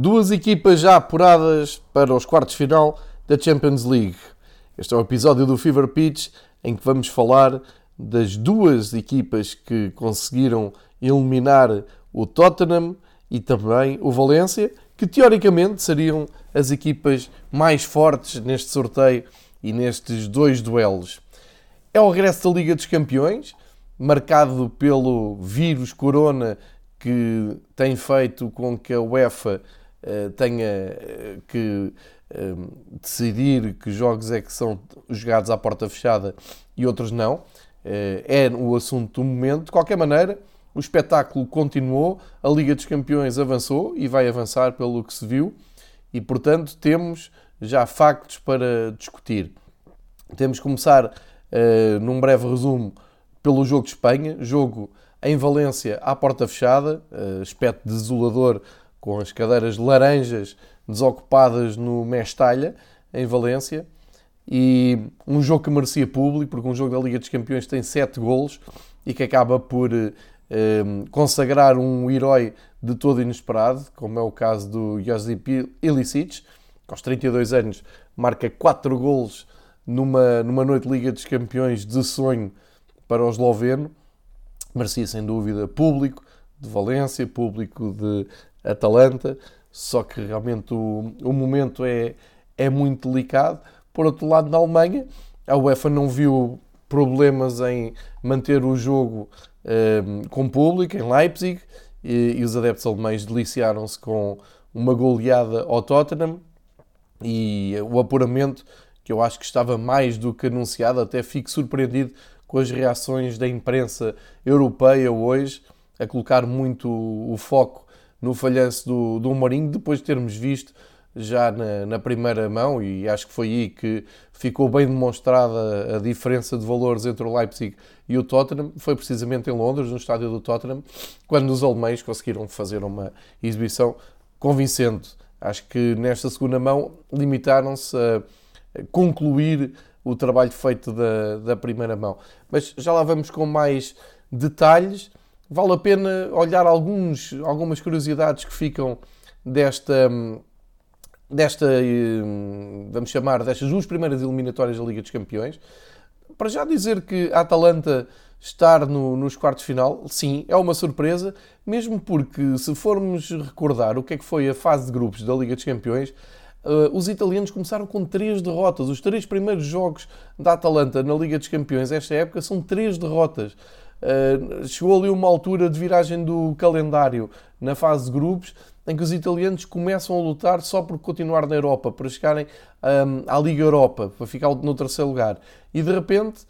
Duas equipas já apuradas para os quartos final da Champions League. Este é o episódio do Fever Pitch em que vamos falar das duas equipas que conseguiram eliminar o Tottenham e também o Valência, que teoricamente seriam as equipas mais fortes neste sorteio e nestes dois duelos. É o regresso da Liga dos Campeões, marcado pelo vírus corona que tem feito com que a UEFA tenha uh, que uh, decidir que jogos é que são jogados à porta fechada e outros não. é o assunto do momento. De qualquer maneira, o espetáculo continuou, a Liga dos Campeões avançou e vai avançar pelo que se viu, e portanto temos já factos para discutir. Temos que começar num breve resumo pelo jogo de Espanha, jogo em Valência à porta fechada, aspecto desolador com as cadeiras laranjas desocupadas no Mestalha, em Valência. E um jogo que merecia público, porque um jogo da Liga dos Campeões tem 7 golos e que acaba por uh, consagrar um herói de todo inesperado, como é o caso do Josip Ilicic, que aos 32 anos marca 4 golos numa, numa noite de Liga dos Campeões de sonho para o esloveno. Merecia sem dúvida público de Valência, público de Atalanta, só que realmente o, o momento é, é muito delicado. Por outro lado, na Alemanha, a UEFA não viu problemas em manter o jogo um, eh, com público em Leipzig e, e os adeptos alemães deliciaram-se com uma goleada ao Tottenham e o apuramento que eu acho que estava mais do que anunciado, até fico surpreendido com as reações da imprensa europeia hoje, a colocar muito o foco no falhanço do, do Mourinho, depois de termos visto já na, na, primeira mão, e acho que foi aí que ficou bem demonstrada a diferença de valores entre o Leipzig e o Tottenham, foi precisamente em Londres, no estádio do Tottenham, quando os alemães conseguiram fazer uma exibição convincente. Acho que nesta segunda mão limitaram-se a concluir o trabalho feito da, da primeira mão. Mas já lá vamos com mais detalhes. Vale a pena olhar alguns, algumas curiosidades que ficam desta, desta, vamos chamar, destas duas primeiras eliminatórias da Liga dos Campeões. Para já dizer que a Atalanta estar no, nos quartos final, sim, é uma surpresa, mesmo porque se formos recordar o que é que foi a fase de grupos da Liga dos Campeões, Uh, os italianos começaram com três derrotas. Os três primeiros jogos da Atalanta na Liga dos Campeões esta época são três derrotas. Uh, chegou ali uma altura de viragem do calendário na fase de grupos em que os italianos começam a lutar só por continuar na Europa, para chegarem um, à Liga Europa, para ficar no terceiro lugar. E de repente,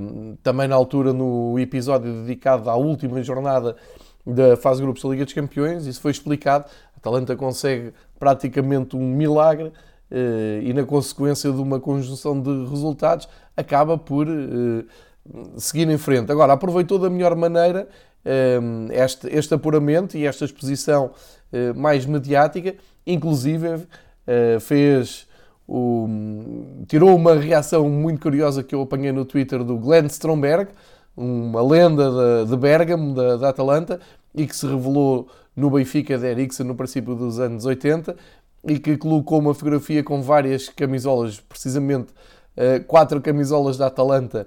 um, também na altura no episódio dedicado à última jornada da fase de grupos da Liga dos Campeões, isso foi explicado. A Atalanta consegue praticamente um milagre eh, e, na consequência de uma conjunção de resultados, acaba por eh, seguir em frente. Agora, aproveitou da melhor maneira eh, este, este apuramento e esta exposição mais mediática, inclusive fez o, tirou uma reação muito curiosa que eu apanhei no Twitter do Glenn Stromberg, uma lenda de, de Bergamo, da, da Atalanta, e que se revelou no Benfica de Eriksen no princípio dos anos 80 e que colocou uma fotografia com várias camisolas, precisamente eh, quatro camisolas da Atalanta eh,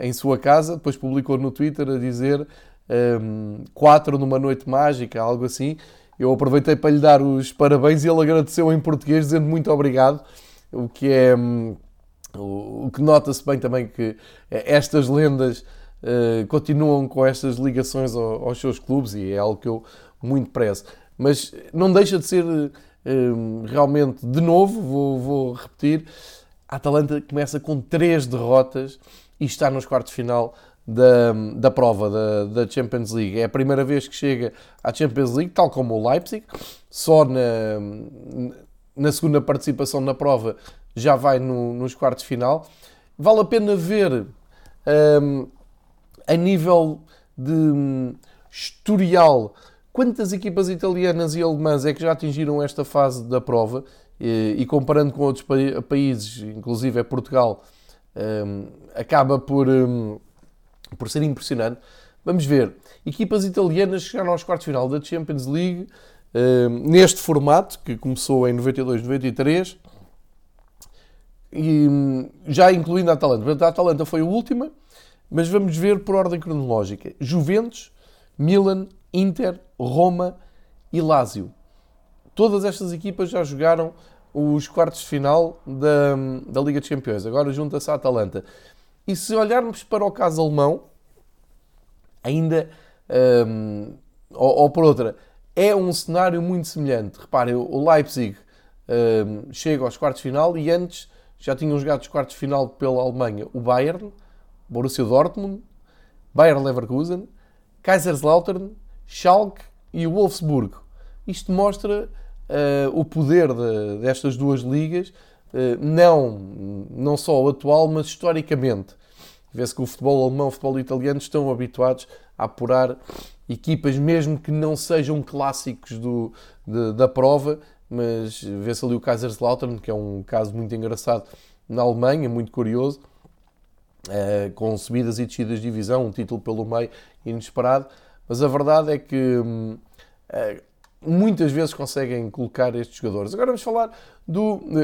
em sua casa, depois publicou no Twitter a dizer ehm, quatro numa noite mágica, algo assim. Eu aproveitei para lhe dar os parabéns e ele agradeceu em português, dizendo muito obrigado, o que é hum, o que nota-se bem também que estas lendas uh, continuam com estas ligações aos seus clubes e é algo que eu muito prezo. Mas não deixa de ser uh, realmente, de novo, vou, vou, repetir, a Atalanta começa com três derrotas e está nos quartos de final da, da prova da, da, Champions League. É a primeira vez que chega à Champions League, tal como o Leipzig, só na, na segunda participação na prova já vai no, nos quartos de final. Vale a pena ver um, a nível de um, historial quantas equipas italianas e alemãs é que já atingiram esta fase da prova e, e comparando com outros pa países, inclusive é Portugal, um, acaba por, um, por ser impressionante. Vamos ver, equipas italianas chegaram aos quartos final da Champions League neste formato, que começou em 92, 93, e hum, já incluindo a Atalanta. A Atalanta foi a última, mas vamos ver por ordem cronológica. Juventus, Milan, Inter, Roma e Lazio. Todas estas equipas já jogaram os quartos de final da, da Liga dos Campeões. Agora junta-se a Atalanta. E se olharmos para o caso alemão, ainda, um, ou, ou, por outra, é um cenário muito semelhante. Reparem, o Leipzig um, chega aos quartos de final e antes já tinham jogado os quartos de final pela Alemanha o Bayern, Borussia Dortmund, Bayern Leverkusen, Kaiserslautern, Schalke e o Wolfsburgo. Isto mostra o poder de, destas duas ligas, uh, não, não só o atual, mas historicamente. Vê-se que o futebol alemão o futebol italiano estão habituados a apurar equipas, mesmo que não sejam clássicos do, de, da prova, mas vê-se ali o Kaiserslautern, que é um caso muito engraçado na Alemanha, muito curioso, uh, com subidas e descidas de divisão, um título pelo meio inesperado, mas a verdade é que uh, muitas vezes conseguem colocar estes jogadores. Agora vamos falar de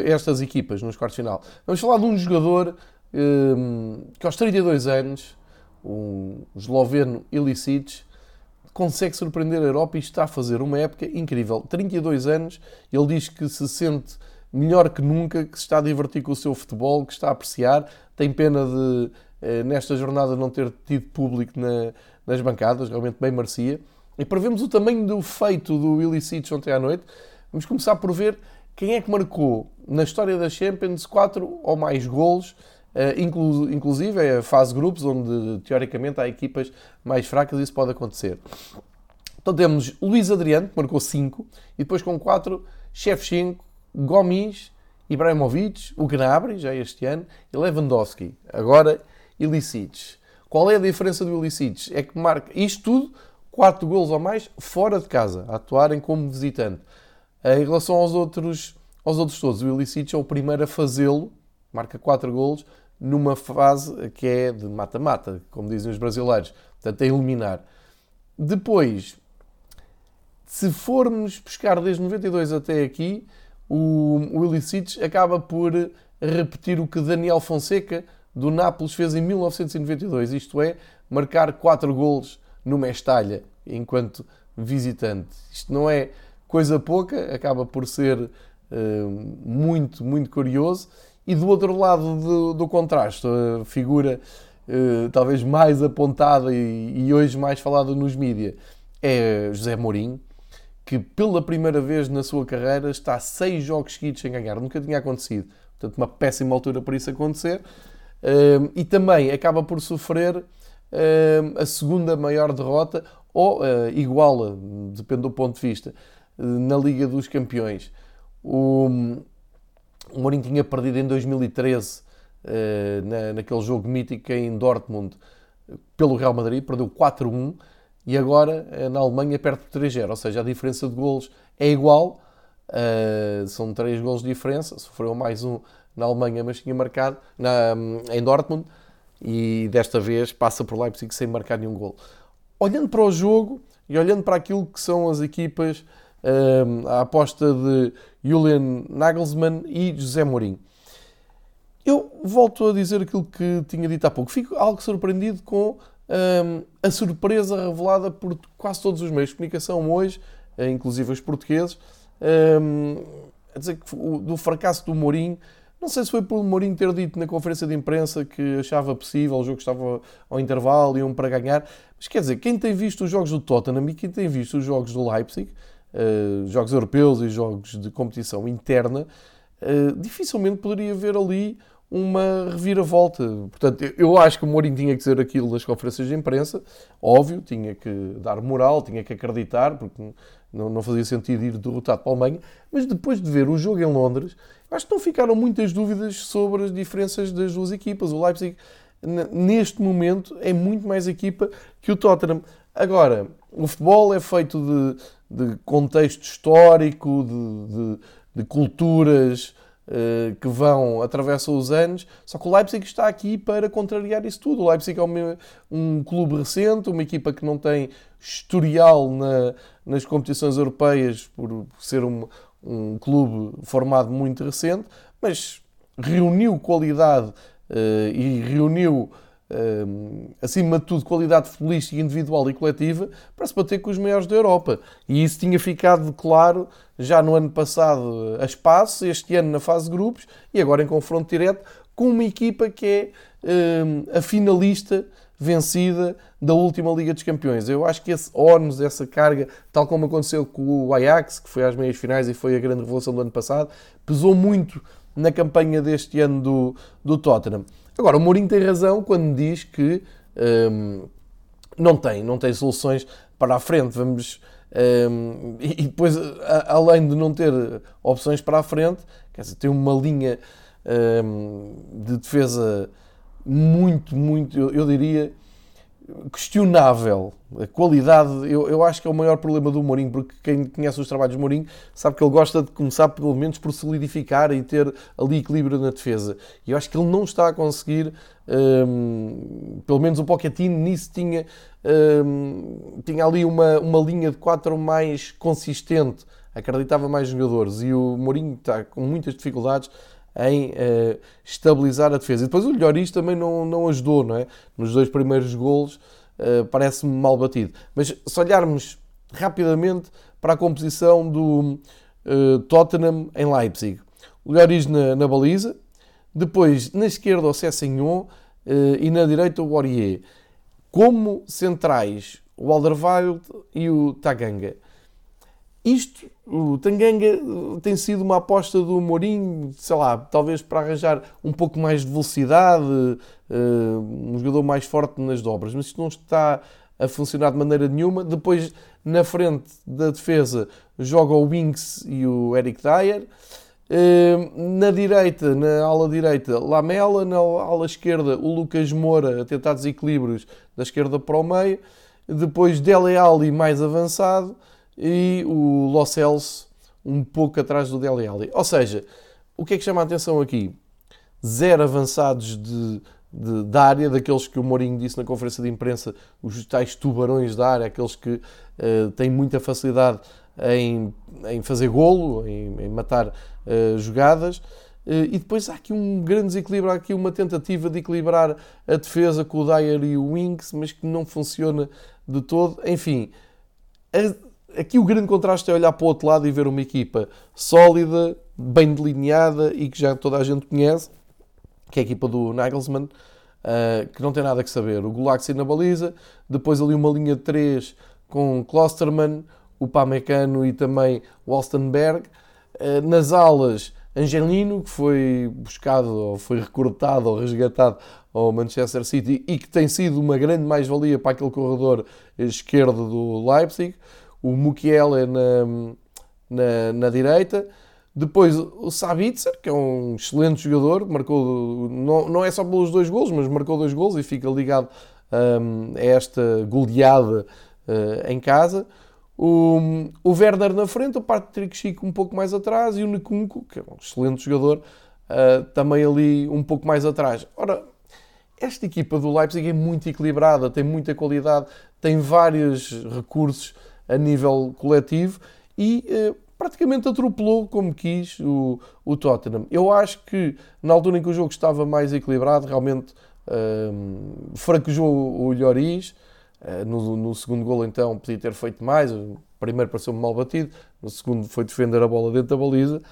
estas equipas nos quartos final. Vamos falar de um jogador um, que aos 32 anos, o esloveno Ilicic, consegue surpreender a Europa e está a fazer uma época incrível. 32 anos, ele diz que se sente melhor que nunca, que se está a divertir com o seu futebol, que está a apreciar. Tem pena de, eh, nesta jornada, não ter tido público na, nas bancadas, realmente bem merecia. E para vermos o tamanho do feito do Ilicic ontem à noite, vamos começar por ver quem é que marcou na história da Champions 4 ou mais golos eh, inclusive é a fase grupos, onde teoricamente há equipas mais fracas e isso pode acontecer. Então temos Luís Adriano, que marcou 5, e depois com 4, Shevchenko, Gomis, Ibrahimovic, o Gnabry, já este ano, e Lewandowski. Agora, Ilicic. Qual é a diferença do Ilicic? É que marca isto tudo, 4 golos ou mais, fora de casa, a atuarem como visitante. Eh, em relação aos outros, aos outros todos, o Ilicic é o primeiro a fazê-lo, marca 4 golos, numa fase que é de mata-mata, como dizem os brasileiros, portanto, a eliminar. Depois, se formos buscar desde 92 até aqui, o, o Ilicic acaba por repetir o que Daniel Fonseca do Nápoles fez em 1992, isto é, marcar 4 golos no Mestalha enquanto visitante. Isto não é coisa pouca, acaba por ser uh, muito, muito curioso e do outro lado do, do contraste, a figura uh, talvez mais apontada e, e, hoje mais falada nos mídias é José Mourinho, que pela primeira vez na sua carreira está seis jogos seguidos sem ganhar. Nunca tinha acontecido. Portanto, uma péssima altura para isso acontecer. Uh, e também acaba por sofrer a segunda maior derrota, ou uh, iguala, depende do ponto de vista, na Liga dos Campeões. O, o Mourinho tinha perdido em 2013, eh, na, naquele jogo mítico em Dortmund, pelo Real Madrid, perdeu 4-1 e agora eh, na Alemanha perde por 3-0, ou seja, a diferença de golos é igual, uh, são 3 golos de diferença, sofreu mais um na Alemanha, mas tinha marcado na, em Dortmund e desta vez passa por Leipzig sem marcar nenhum gol. Olhando para o jogo e olhando para aquilo que são as equipas a aposta de Julian Nagelsmann e José Mourinho. Eu volto a dizer aquilo que tinha dito há pouco. Fico algo surpreendido com um, a surpresa revelada por quase todos os meios de comunicação hoje, eh, inclusive os portugueses, um, a dizer que do fracasso do Mourinho. Não sei se foi por o Mourinho ter dito na conferência de imprensa que achava possível, o jogo estava ao intervalo, iam para ganhar. Mas quer dizer, quem tem visto os jogos do Tottenham e quem tem visto os jogos do Leipzig, uh, jogos europeus e jogos de competição interna, uh, dificilmente poderia haver ali uma reviravolta. Portanto, eu acho que o Mourinho tinha que dizer aquilo nas conferências de imprensa, óbvio, tinha que dar moral, tinha que acreditar, porque não, fazia sentido ir derrotado para a Alemanha, mas depois de ver o jogo em Londres, acho que não ficaram muitas dúvidas sobre as diferenças das duas equipas. O Leipzig, neste momento, é muito mais equipa que o Tottenham. Agora, o futebol é feito de, de contexto histórico, de, de, de culturas que vão, atravessam os anos, só que o Leipzig está aqui para contrariar isso tudo. O Leipzig é um, um clube recente, uma equipa que não tem historial na, nas competições europeias por ser um, um clube formado muito recente, mas reuniu qualidade uh, e reuniu, uh, acima de tudo, qualidade futebolística individual e coletiva para se bater com os maiores da Europa. E isso tinha ficado claro já no ano passado a espaço, este ano na fase de grupos e agora em confronto direto com uma equipa que é uh, a finalista vencida da última Liga dos Campeões. Eu acho que esse ónus, essa carga, tal como aconteceu com o Ajax, que foi às meias finais e foi a grande revelação do ano passado, pesou muito na campanha deste ano do, do Tottenham. Agora, o Mourinho tem razão quando diz que hum, não tem, não tem soluções para a frente. Vamos. Um, e depois, a, além de não ter opções para a frente, quer dizer, tem uma linha um, de defesa muito, muito, eu, eu diria, questionável. A qualidade, eu, eu acho que é o maior problema do Mourinho, porque quem conhece os trabalhos do Mourinho sabe que ele gosta de começar, pelo menos, por solidificar e ter ali equilíbrio na defesa. E eu acho que ele não está a conseguir, hum, pelo menos o Pochettino nisso tinha, hum, tinha ali uma, uma linha de quatro mais consistente, acreditava mais jogadores. E o Mourinho está com muitas dificuldades em uh, estabilizar a defesa. E depois o Lloris também não, não ajudou, não é? Nos dois primeiros golos uh, parece-me mal batido. Mas se olharmos rapidamente para a composição do uh, Tottenham em Leipzig. O Lloris na, na, baliza, depois na esquerda o Cessignon e na direita o Aurier. Como centrais, o Alderweireld e o Taganga. Isto, o Tanganga eh, tem sido uma aposta do Mourinho, sei lá, talvez para arranjar um pouco mais de velocidade, eh, um jogador mais forte nas dobras, mas isto não está a funcionar de maneira nenhuma. Depois, na frente da defesa, joga o Winks e o Eric Dyer. Eh, na direita, na ala direita, Lamela, na ala esquerda, o Lucas Moura a tentar desequilíbrios da esquerda para o meio. Depois, Dele Alli mais avançado e o Los Celso um pouco atrás do Dele Alli. Ou seja, o que é que chama a atenção aqui? Zero avançados de, de, da área, daqueles que o Mourinho disse na conferência de imprensa, os tais tubarões da área, aqueles que uh, têm muita facilidade em, em fazer golo, em, em matar uh, jogadas. Uh, e depois há aqui um grande desequilíbrio, há aqui uma tentativa de equilibrar a defesa com o Dyer e o Winks, mas que não funciona de todo. Enfim, a, aqui o grande contraste é olhar para o outro lado e ver uma equipa sólida, bem delineada e que já toda a gente conhece, que é a equipa do Nagelsmann, uh, que não tem nada que saber. O Gulaxi na baliza, depois ali uma linha de 3 com Klosterman, o Pamecano e também o Alstenberg. Uh, nas alas, Angelino, que foi buscado, ou foi recrutado, ou resgatado ao Manchester City e que tem sido uma grande mais-valia para aquele corredor esquerdo do Leipzig o Mukiele na, na, na direita. Depois o Sabitzer, que é um excelente jogador, marcou, não, não é só pelos dois gols, mas marcou dois gols e fica ligado um, a esta goleada uh, em casa. O, o Werder na frente, o Patrick Chico um pouco mais atrás e o Nkunku, que é um excelente jogador, uh, também ali um pouco mais atrás. Ora, esta equipa do Leipzig é muito equilibrada, tem muita qualidade, tem vários recursos a nível coletivo e eh, praticamente atropelou como quis o, o Tottenham. Eu acho que na altura em que o jogo estava mais equilibrado, realmente eh, fraquejou o Lloris. Eh, no, no, segundo gol, então, podia ter feito mais. O primeiro pareceu-me mal batido, no segundo foi defender a bola dentro da baliza.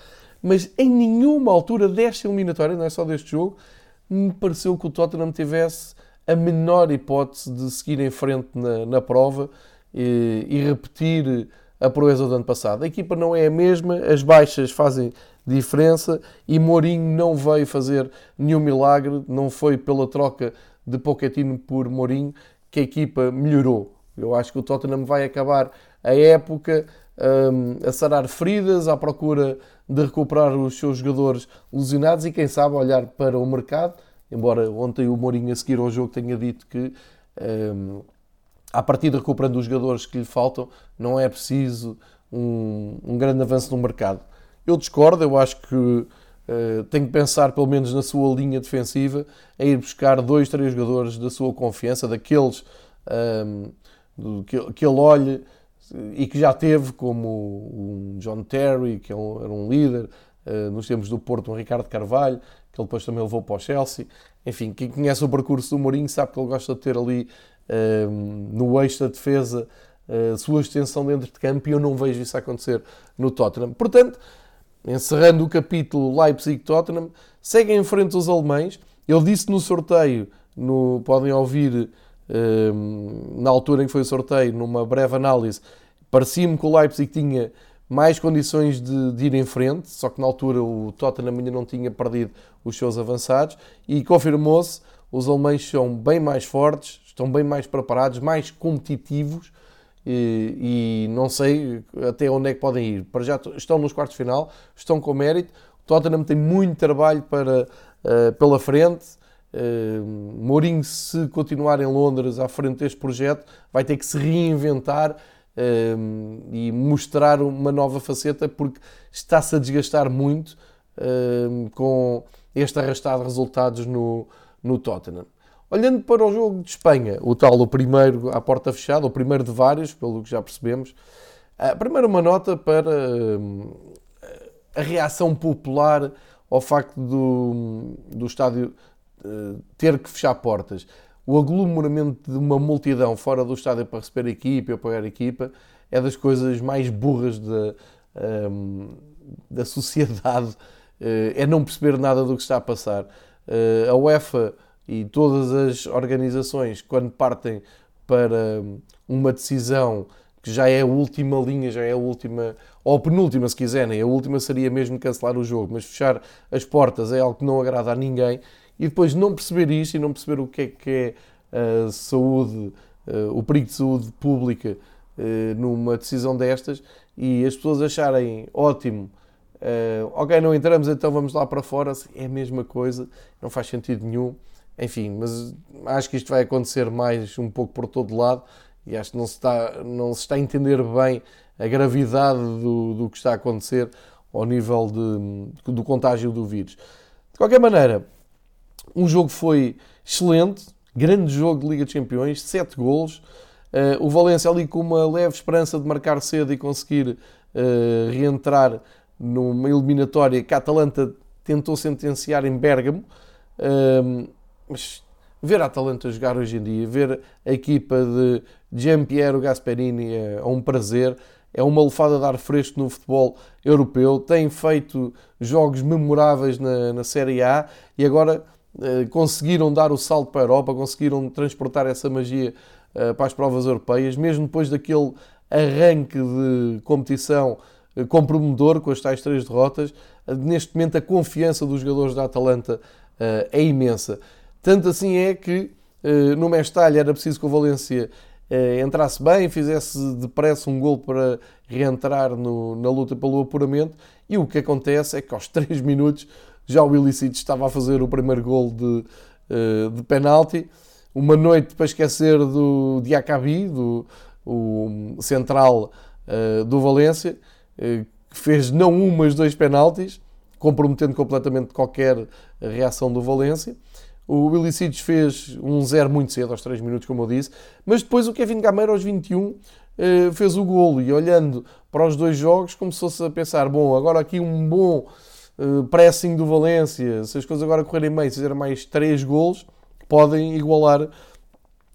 Mas em nenhuma altura desta eliminatória, não é só deste jogo, me pareceu que o Tottenham tivesse a menor hipótese de seguir em frente na, na prova e, repetir a proeza do ano passado. A equipa não é a mesma, as baixas fazem diferença e Mourinho não veio fazer nenhum milagre, não foi pela troca de Pochettino por Mourinho que a equipa melhorou. Eu acho que o Tottenham vai acabar a época um, a sarar feridas, à procura de recuperar os seus jogadores lesionados e quem sabe olhar para o mercado, embora ontem o Mourinho a seguir ao jogo tenha dito que um, à partida recuperando os jogadores que lhe faltam, não é preciso um, um grande avanço no mercado. Eu discordo, eu acho que uh, tem que pensar pelo menos na sua linha defensiva, em ir buscar dois, três jogadores da sua confiança, daqueles um, do, que, que ele olhe e que já teve, como um John Terry, que é era um líder, uh, nos tempos do Porto, um Ricardo Carvalho, que ele depois também levou para o Chelsea. Enfim, quem conhece o percurso do Mourinho sabe que ele gosta de ter ali no eixo da defesa sua extensão dentro de campo e eu não vejo isso acontecer no Tottenham. Portanto, encerrando o capítulo Leipzig-Tottenham, seguem em frente os alemães. Ele disse no sorteio, no, podem ouvir na altura em que foi o sorteio, numa breve análise, parecia-me que o Leipzig tinha mais condições de, de, ir em frente, só que na altura o Tottenham ainda não tinha perdido os seus avançados e confirmou-se, os alemães são bem mais fortes, estão bem mais preparados, mais competitivos e, e, não sei até onde é que podem ir. Para já estão nos quartos de final, estão com mérito. O Tottenham tem muito trabalho para, uh, pela frente. Uh, Mourinho, se continuar em Londres à frente deste projeto, vai ter que se reinventar uh, e mostrar uma nova faceta porque está-se a desgastar muito com este arrastado de resultados no, no Tottenham. Olhando para o jogo de Espanha, o tal, o primeiro à porta fechada, o primeiro de vários, pelo que já percebemos, a primeira uma nota para hum, a reação popular ao facto do, do estádio eh, ter que fechar portas. O aglomeramento de uma multidão fora do estádio para receber a equipa e apoiar a equipa é das coisas mais burras da, um, da sociedade. Eh, é não perceber nada do que está a passar. Eh, a UEFA e todas as organizações, quando partem para uma decisão que já é a última linha, já é a última, ou a penúltima, se quiserem, a última seria mesmo cancelar o jogo, mas fechar as portas é algo que não agrada a ninguém, e depois não perceber isto e não perceber o que é que é a saúde, eh, o perigo de saúde pública eh, numa decisão destas, e as pessoas acharem ótimo ok, não entramos, então vamos lá para fora. É a mesma coisa, não faz sentido nenhum. Enfim, mas acho que isto vai acontecer mais um pouco por todo lado e acho que não se está, não se está a entender bem a gravidade do, do que está a acontecer ao nível de, do contágio do vírus. De qualquer maneira, um jogo foi excelente, grande jogo de Liga de Campeões, 7 golos. Uh, o Valência ali com uma leve esperança de marcar cedo e conseguir uh, reentrar numa eliminatória que a Atalanta tentou sentenciar em Bérgamo. Uh, mas ver a Atalanta jogar hoje em dia, ver a equipa de Giampiero Gasperini é, é um prazer, é uma lefada de ar fresco no futebol europeu, tem feito jogos memoráveis na, na Série A e agora eh, conseguiram dar o salto para a Europa, conseguiram transportar essa magia eh, para as provas europeias, mesmo depois daquele arranque de competição eh, comprometedor com as tais três derrotas, neste momento a confiança dos jogadores da Atalanta eh, é imensa. Tanto assim é que uh, no Mestalha era preciso que o Valência uh, entrasse bem, fizesse depressa um gol para reentrar no, na luta pelo apuramento. E o que acontece é que aos 3 minutos já o Illicit estava a fazer o primeiro gol de, uh, de penalti. Uma noite para esquecer do Diacabi, do o central do Valência, que fez não um, mas dois penaltis, comprometendo completamente qualquer reação do Valência. O Ilicides fez um zero muito cedo, aos 3 minutos, como eu disse, mas depois o Kevin Gameiro, aos 21, eh, fez o golo e olhando para os dois jogos começou-se a pensar, bom, agora aqui um bom eh, pressing do Valência, se as coisas agora correrem bem, se fizer mais 3 golos, podem igualar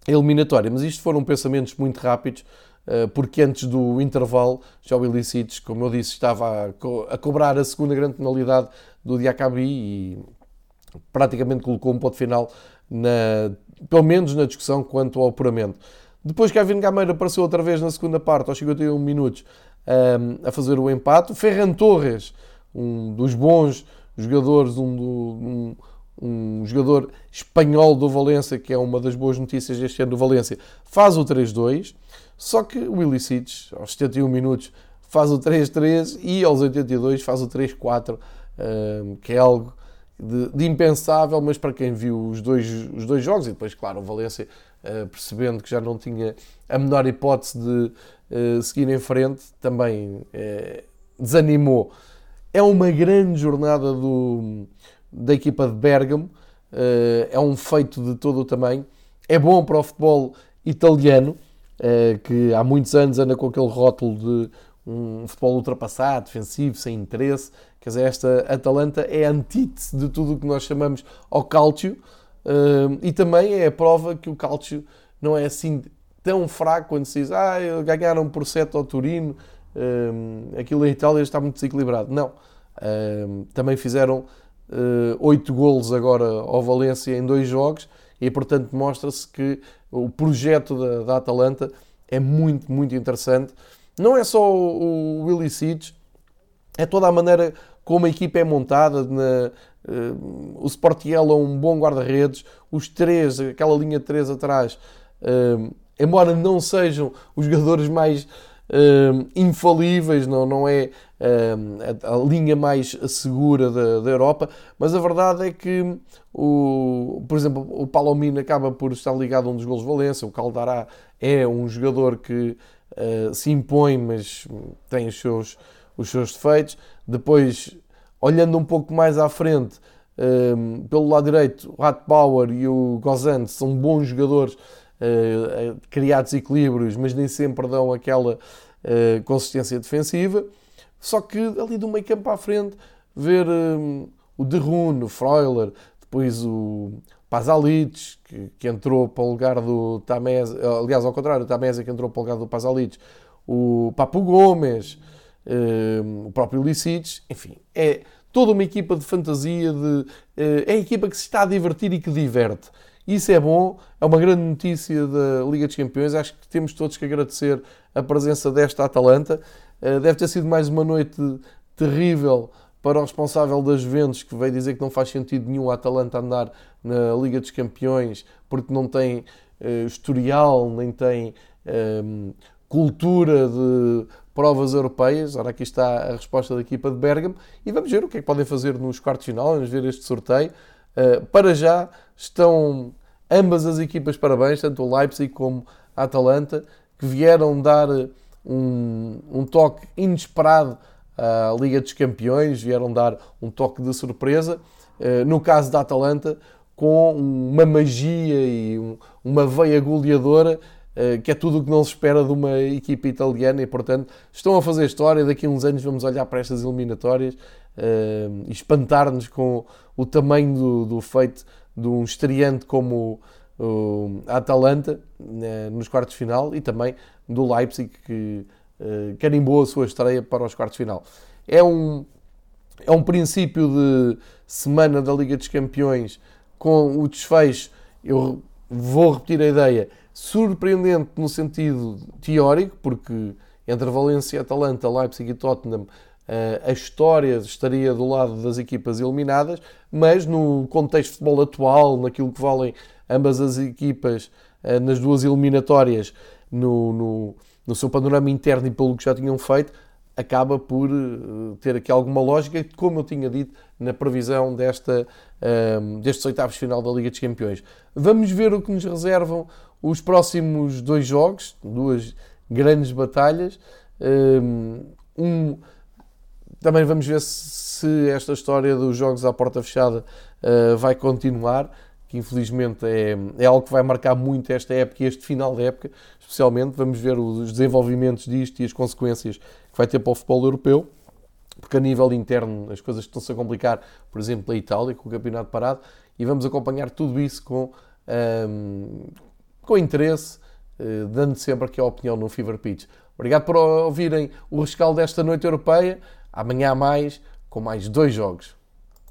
a eliminatória. Mas isto foram pensamentos muito rápidos, eh, porque antes do intervalo, já o Ilicides, como eu disse, estava a cobrar a segunda grande penalidade do Diacabi e praticamente colocou um ponto final, na, pelo menos na discussão quanto ao apuramento. Depois Kevin Gameiro apareceu outra vez na segunda parte, aos 51 minutos, um, a fazer o empate. Ferran Torres, um dos bons jogadores, um, um, um jogador espanhol do Valência, que é uma das boas notícias deste ano do Valência, faz o 3-2. Só que o Cites, aos 71 minutos, faz o 3-3 e aos 82 faz o 3-4, que é algo de, de, impensável, mas para quem viu os dois, os dois jogos, e depois, claro, o Valência uh, percebendo que já não tinha a menor hipótese de uh, seguir em frente, também uh, desanimou. É uma grande jornada do, da equipa de Bergamo, é um feito de todo o tamanho, é bom para o futebol italiano, que há muitos anos anda com aquele rótulo de um futebol ultrapassado, defensivo, sem interesse. Quer dizer, esta Atalanta é antítese de tudo o que nós chamamos ao Calcio uh, e também é a prova que o Calcio não é assim tão fraco quando se diz ah, ganharam por 7 ao Turino, uh, aquilo em Itália está muito desequilibrado. Não. Uh, também fizeram uh, 8 golos agora ao Valência em dois jogos e, portanto, mostra-se que o projeto da Atalanta é muito, muito interessante não é só o, Willy Seeds, é toda a maneira como a equipa é montada. Na, uh, o Sportiel é um bom guarda-redes, os três, aquela linha de três atrás, uh, embora não sejam os jogadores mais uh, infalíveis, não, não é a, a, linha mais segura da, da, Europa, mas a verdade é que, o, por exemplo, o Palomino acaba por estar ligado a um dos golos de Valência, o Caldará é um jogador que uh, se impõe, mas tem os seus, os seus defeitos. Depois, olhando um pouco mais à frente, uh, pelo lado direito, o Power e o Gozan são bons jogadores, uh, criar desequilíbrios, mas nem sempre dão aquela consistência defensiva. Só que ali do meio campo à frente, ver o Derrune, o Freuler, depois o, Pazalic, que, que, entrou para o lugar do Tamés, aliás, ao contrário, o Tamés é que entrou para o lugar do Pazalic, o Papo Gomes, um, o próprio Licic, enfim, é toda uma equipa de fantasia, de, eh, é a equipa que se está a divertir e que diverte. Isso é bom, é uma grande notícia da Liga dos Campeões. Acho que temos todos que agradecer a presença desta Atalanta. Eh, deve ter sido mais uma noite terrível para o responsável das Juventus, que veio dizer que não faz sentido nenhum a Atalanta andar na Liga dos Campeões porque não tem uh, historial, nem tem um, ehm, cultura de provas europeias. Ora, aqui está a resposta da equipa de Bergamo e vamos ver o que é que podem fazer nos quartos de final, vamos ver este sorteio. Uh, para já estão ambas as equipas parabéns, tanto o Leipzig como a Atalanta, que vieram dar um, um toque inesperado à Liga dos Campeões, vieram dar um toque de surpresa. Uh, no caso da Atalanta, com uma magia e um, uma veia goleadora uh, que é tudo o que não se espera de uma equipa italiana e, portanto, estão a fazer história. Daqui a uns anos vamos olhar para estas eliminatórias e espantar-nos com o tamanho do, do, feito de um estreante como a Atalanta nos quartos de final e também do Leipzig que carimbou a sua estreia para os quartos de final. É um, é um princípio de semana da Liga dos Campeões com o desfecho, eu vou repetir a ideia, surpreendente no sentido teórico, porque entre Valência, Atalanta, Leipzig e Tottenham eh, a história estaria do lado das equipas eliminadas, mas no contexto de futebol atual, naquilo que valem ambas as equipas eh, nas duas eliminatórias, no, no, no seu panorama interno e pelo que já tinham feito, acaba por uh, ter aqui alguma lógica, como eu tinha dito na previsão desta, uh, destes oitavos final da Liga dos Campeões. Vamos ver o que nos reservam os próximos dois jogos, duas grandes batalhas. Uh, um, também vamos ver se esta história dos jogos à porta fechada uh, vai continuar que infelizmente é, é algo que vai marcar muito esta época e este final da época, especialmente. Vamos ver os desenvolvimentos disto e as consequências que vai ter para o futebol europeu, porque a nível interno as coisas estão-se a complicar, por exemplo, a Itália, com o campeonato parado, e vamos acompanhar tudo isso com, um, com interesse, uh, dando sempre aqui a opinião no Fever Pitch. Obrigado por ouvirem o rescaldo desta noite europeia. Amanhã há mais, com mais dois jogos.